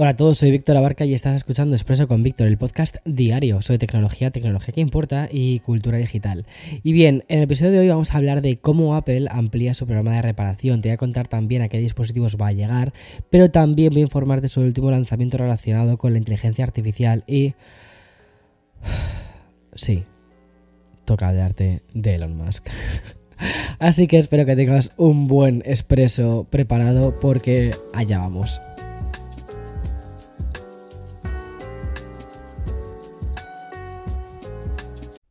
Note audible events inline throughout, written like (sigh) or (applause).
Hola a todos, soy Víctor Abarca y estás escuchando Expreso con Víctor, el podcast diario sobre tecnología, tecnología que importa y cultura digital. Y bien, en el episodio de hoy vamos a hablar de cómo Apple amplía su programa de reparación. Te voy a contar también a qué dispositivos va a llegar, pero también voy a informarte sobre el último lanzamiento relacionado con la inteligencia artificial y... (sighs) Sí, toca hablarte de Elon Musk. (laughs) Así que espero que tengas un buen expreso preparado porque allá vamos.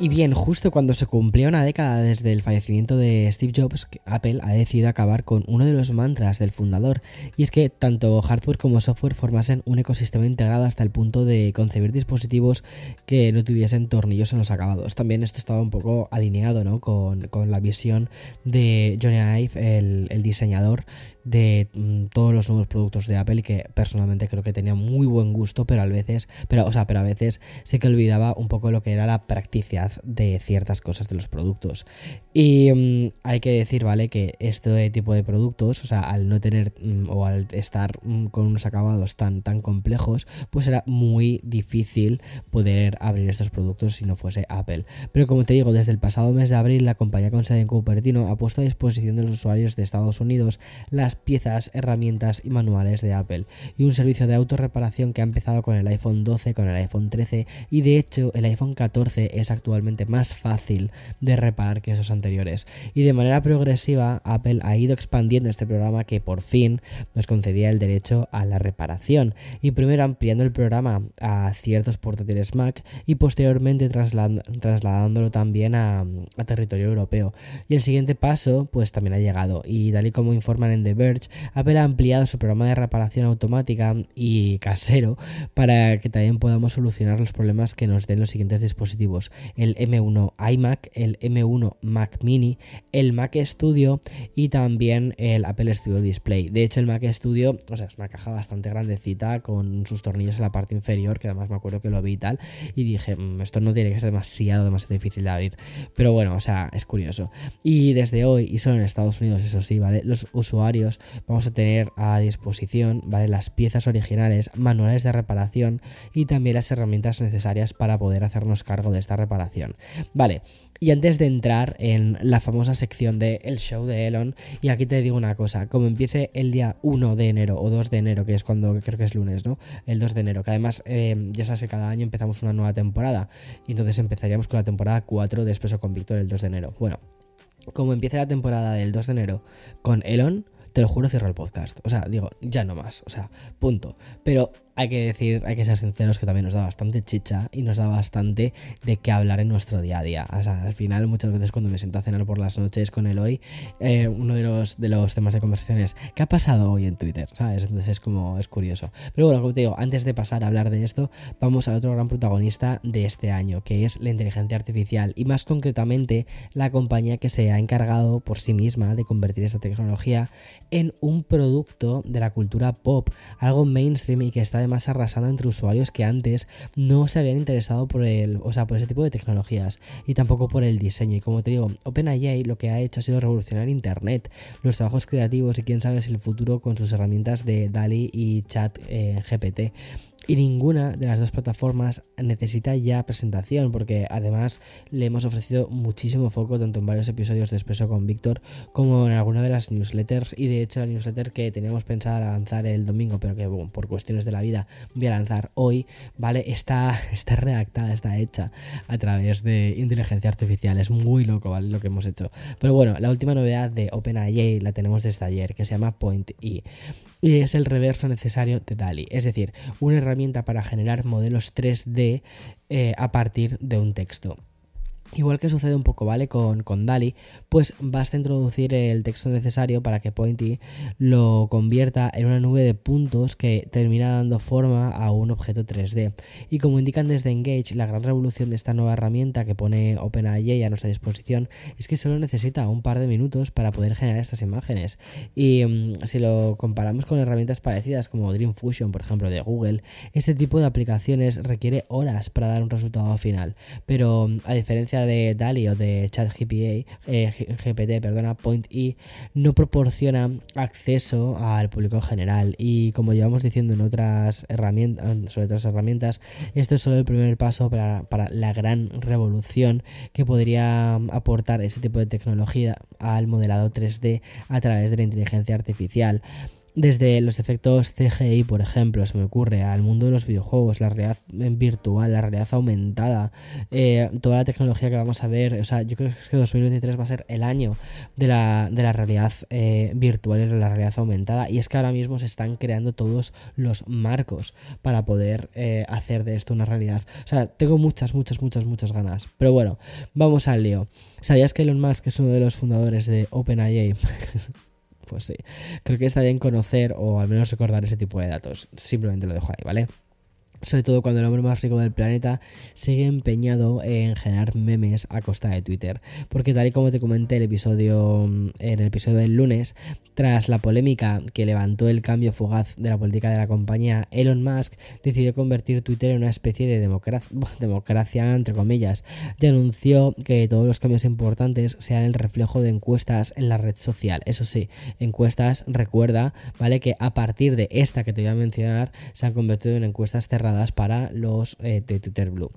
Y bien, justo cuando se cumplía una década desde el fallecimiento de Steve Jobs, Apple ha decidido acabar con uno de los mantras del fundador, y es que tanto hardware como software formasen un ecosistema integrado hasta el punto de concebir dispositivos que no tuviesen tornillos en los acabados. También esto estaba un poco alineado ¿no? con, con la visión de Johnny Ive, el, el diseñador de mm, todos los nuevos productos de Apple, y que personalmente creo que tenía muy buen gusto, pero a veces, pero, o sea, pero a veces sé que olvidaba un poco lo que era la practicidad de ciertas cosas de los productos. Y mm, hay que decir, ¿vale? Que este tipo de productos, o sea, al no tener mm, o al estar mm, con unos acabados tan, tan complejos, pues era muy difícil poder abrir estos productos si no fuese Apple. Pero como te digo, desde el pasado mes de abril, la compañía con sede en Cupertino ha puesto a disposición de los usuarios de Estados Unidos las piezas, herramientas y manuales de Apple y un servicio de autorreparación que ha empezado con el iPhone 12, con el iPhone 13 y de hecho el iPhone 14 es más fácil de reparar que esos anteriores. Y de manera progresiva, Apple ha ido expandiendo este programa que por fin nos concedía el derecho a la reparación. Y primero ampliando el programa a ciertos portátiles Mac y posteriormente trasladándolo también a, territorio europeo. Y el siguiente paso, pues también ha llegado. Y tal y como informan en The Verge, Apple ha ampliado su programa de reparación automática y casero para que también podamos solucionar los problemas que nos den los siguientes dispositivos. M1 iMac, el M1 Mac Mini, el Mac Studio y también el Apple Studio Display. De hecho, el Mac Studio, o sea, es una caja bastante grandecita con sus tornillos en la parte inferior, que además me acuerdo que lo vi y tal, y dije, mm, esto no tiene que ser demasiado, demasiado difícil de abrir. Pero bueno, o sea, es curioso. Y desde hoy, y solo en Estados Unidos, eso sí, ¿vale? Los usuarios vamos a tener a disposición, ¿vale? Las piezas originales, manuales de reparación y también las herramientas necesarias para poder hacernos cargo de esta reparación. Vale, y antes de entrar en la famosa sección de El Show de Elon, y aquí te digo una cosa, como empiece el día 1 de enero o 2 de enero, que es cuando creo que es lunes, ¿no? El 2 de enero, que además eh, ya sabes que cada año empezamos una nueva temporada, y entonces empezaríamos con la temporada 4 de Expreso con Víctor el 2 de enero. Bueno, como empiece la temporada del 2 de enero con Elon, te lo juro, cierro el podcast. O sea, digo, ya no más. O sea, punto. Pero hay que decir, hay que ser sinceros que también nos da bastante chicha y nos da bastante de qué hablar en nuestro día a día. O sea, al final, muchas veces cuando me siento a cenar por las noches con el hoy, eh, uno de los, de los temas de conversación es ¿qué ha pasado hoy en Twitter? ¿Sabes? Entonces es como es curioso. Pero bueno, como te digo, antes de pasar a hablar de esto, vamos al otro gran protagonista de este año, que es la inteligencia artificial y más concretamente la compañía que se ha encargado por sí misma de convertir esta tecnología en un producto de la cultura pop, algo mainstream y que está más arrasando entre usuarios que antes no se habían interesado por el, o sea, por ese tipo de tecnologías y tampoco por el diseño. Y como te digo, OpenAI lo que ha hecho ha sido revolucionar Internet, los trabajos creativos y quién sabe si el futuro con sus herramientas de DALI y Chat eh, GPT. Y ninguna de las dos plataformas necesita ya presentación porque además le hemos ofrecido muchísimo foco tanto en varios episodios de Expreso con Víctor como en alguna de las newsletters y de hecho la newsletter que teníamos pensada lanzar el domingo pero que por cuestiones de la vida voy a lanzar hoy, ¿vale? Está, (laughs) está redactada, está hecha a través de inteligencia artificial, es muy loco, ¿vale? Lo que hemos hecho. Pero bueno, la última novedad de OpenAI la tenemos desde ayer que se llama Point E y es el reverso necesario de DALI, es decir, una herramienta para generar modelos 3D eh, a partir de un texto. Igual que sucede un poco, ¿vale? Con, con DALI, pues basta introducir el texto necesario para que Pointy lo convierta en una nube de puntos que termina dando forma a un objeto 3D. Y como indican desde Engage, la gran revolución de esta nueva herramienta que pone OpenAI a nuestra disposición es que solo necesita un par de minutos para poder generar estas imágenes. Y mm, si lo comparamos con herramientas parecidas como Dream Fusion, por ejemplo, de Google, este tipo de aplicaciones requiere horas para dar un resultado final. Pero a diferencia de DALI o de ChatGPT, eh, GPT, perdona, Point E no proporciona acceso al público general y como llevamos diciendo en otras herramientas, sobre otras herramientas, esto es solo el primer paso para, para la gran revolución que podría aportar ese tipo de tecnología al modelado 3D a través de la inteligencia artificial. Desde los efectos CGI, por ejemplo, se me ocurre, al mundo de los videojuegos, la realidad virtual, la realidad aumentada, eh, toda la tecnología que vamos a ver. O sea, yo creo que 2023 va a ser el año de la, realidad eh, virtual y de la realidad aumentada. Y es que ahora mismo se están creando todos los marcos para poder eh, hacer de esto una realidad. O sea, tengo muchas, muchas, muchas, muchas ganas. Pero bueno, vamos al lío. ¿Sabías que Elon Musk es uno de los fundadores de OpenAI? (laughs) pues sí, creo que está bien conocer o al menos recordar ese tipo de datos. Simplemente lo dejo ahí, ¿vale? Sobre todo cuando el hombre más rico del planeta sigue empeñado en generar memes a costa de Twitter. Porque tal y como te comenté el episodio, en el episodio del lunes, tras la polémica que levantó el cambio fugaz de la política de la compañía, Elon Musk decidió convertir Twitter en una especie de democracia, (laughs) democracia entre comillas, y anunció que todos los cambios importantes sean el reflejo de encuestas en la red social. Eso sí, encuestas, recuerda, ¿vale? Que a partir de esta que te voy a mencionar, se han convertido en encuestas cerradas para los eh, de Twitter Blue.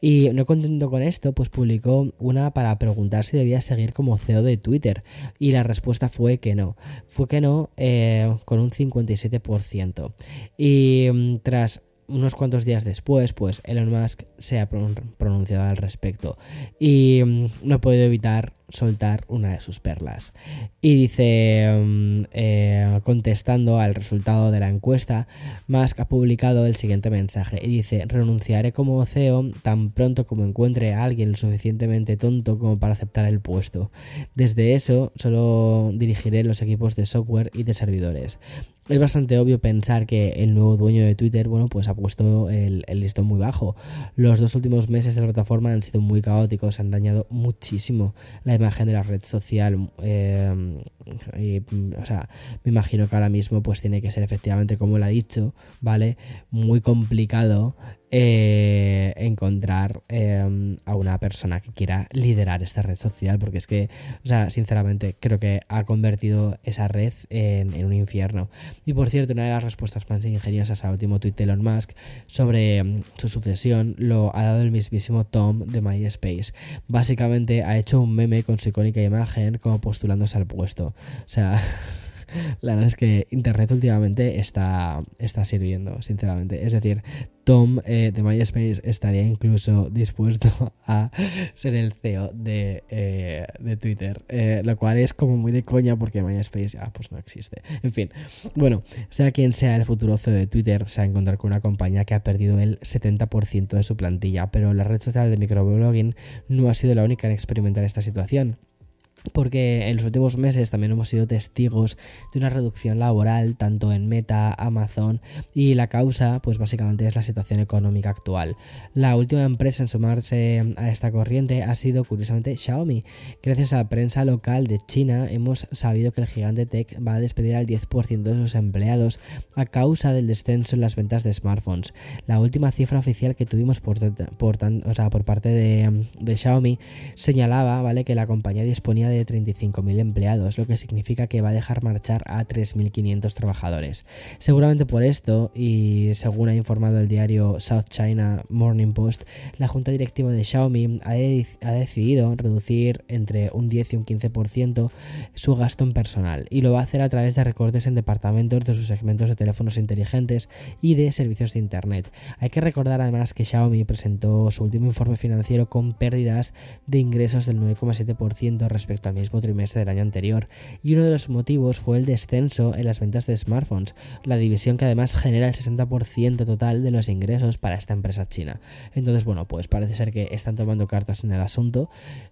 Y no contento con esto, pues publicó una para preguntar si debía seguir como CEO de Twitter. Y la respuesta fue que no. Fue que no eh, con un 57%. Y mm, tras unos cuantos días después, pues Elon Musk se ha pronunciado al respecto y mm, no he podido evitar soltar una de sus perlas. Y dice, mm, eh, contestando al resultado de la encuesta, Musk ha publicado el siguiente mensaje y dice, renunciaré como CEO tan pronto como encuentre a alguien lo suficientemente tonto como para aceptar el puesto. Desde eso, solo dirigiré los equipos de software y de servidores es bastante obvio pensar que el nuevo dueño de Twitter, bueno, pues ha puesto el, listón muy bajo. Los dos últimos meses de la plataforma han sido muy caóticos, han dañado muchísimo la imagen de la red social. Eh, y, o sea, me imagino que ahora mismo pues tiene que ser efectivamente, como él ha dicho, ¿vale? Muy complicado eh, encontrar em, a una persona que quiera liderar esta red social, porque es que, o sea, sinceramente, creo que ha convertido esa red en, un infierno. Y por cierto, una de las respuestas más ingeniosas al último tweet de Elon Musk sobre em, su sucesión lo ha dado el mismísimo Tom de MySpace. Básicamente ha hecho un meme con su icónica imagen como postulándose al puesto. O sea. (laughs) la verdad es que Internet últimamente está, está sirviendo, sinceramente. Es decir, Tom eh, de MySpace estaría incluso dispuesto (laughs) a ser el CEO de, eh, Twitter, eh, lo cual es como muy de coña porque MySpace ya pues no existe. En fin, bueno, sea quien sea el futuro CEO de Twitter, se va a encontrar con una compañía que ha perdido el 70% de su plantilla, pero la red social de microblogging no ha sido la única en experimentar esta situación porque en los últimos meses también hemos sido testigos de una reducción laboral tanto en Meta, Amazon y la causa pues básicamente es la situación económica actual. La última empresa en sumarse a esta corriente ha sido curiosamente Xiaomi. Gracias a la prensa local de China hemos sabido que el gigante tech va a despedir al 10% de sus empleados a causa del descenso en las ventas de smartphones. La última cifra oficial que tuvimos por, parte de, de Xiaomi señalaba ¿vale? que la compañía disponía de de 35.000 empleados, lo que significa que va a dejar marchar a 3.500 trabajadores. Seguramente por esto, y según ha informado el diario South China Morning Post, la junta directiva de Xiaomi ha, ha decidido reducir entre un 10 y un 15% su gasto en personal y lo va a hacer a través de recortes en departamentos de sus segmentos de teléfonos inteligentes y de servicios de Internet. Hay que recordar además que Xiaomi presentó su último informe financiero con pérdidas de ingresos del 9,7% respecto al mismo trimestre del año anterior y uno de los motivos fue el descenso en las ventas de smartphones, la división que además genera el 60% total de los ingresos para esta empresa china. Entonces, bueno, pues parece ser que están tomando cartas en el asunto,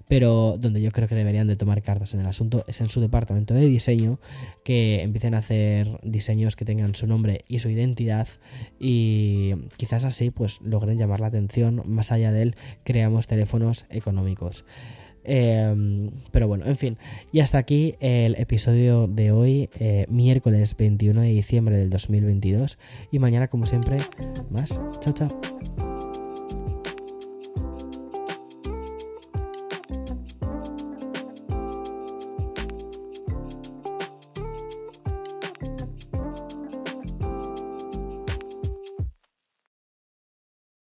pero donde yo creo que deberían de tomar cartas en el asunto es en su departamento de diseño, que empiecen a hacer diseños que tengan su nombre y su identidad y quizás así pues logren llamar la atención más allá del creamos teléfonos económicos. Em, pero bueno, en fin. Y hasta aquí el episodio de hoy, eh, miércoles 21 de diciembre del 2022. Y mañana, como siempre, más. Chao, chao.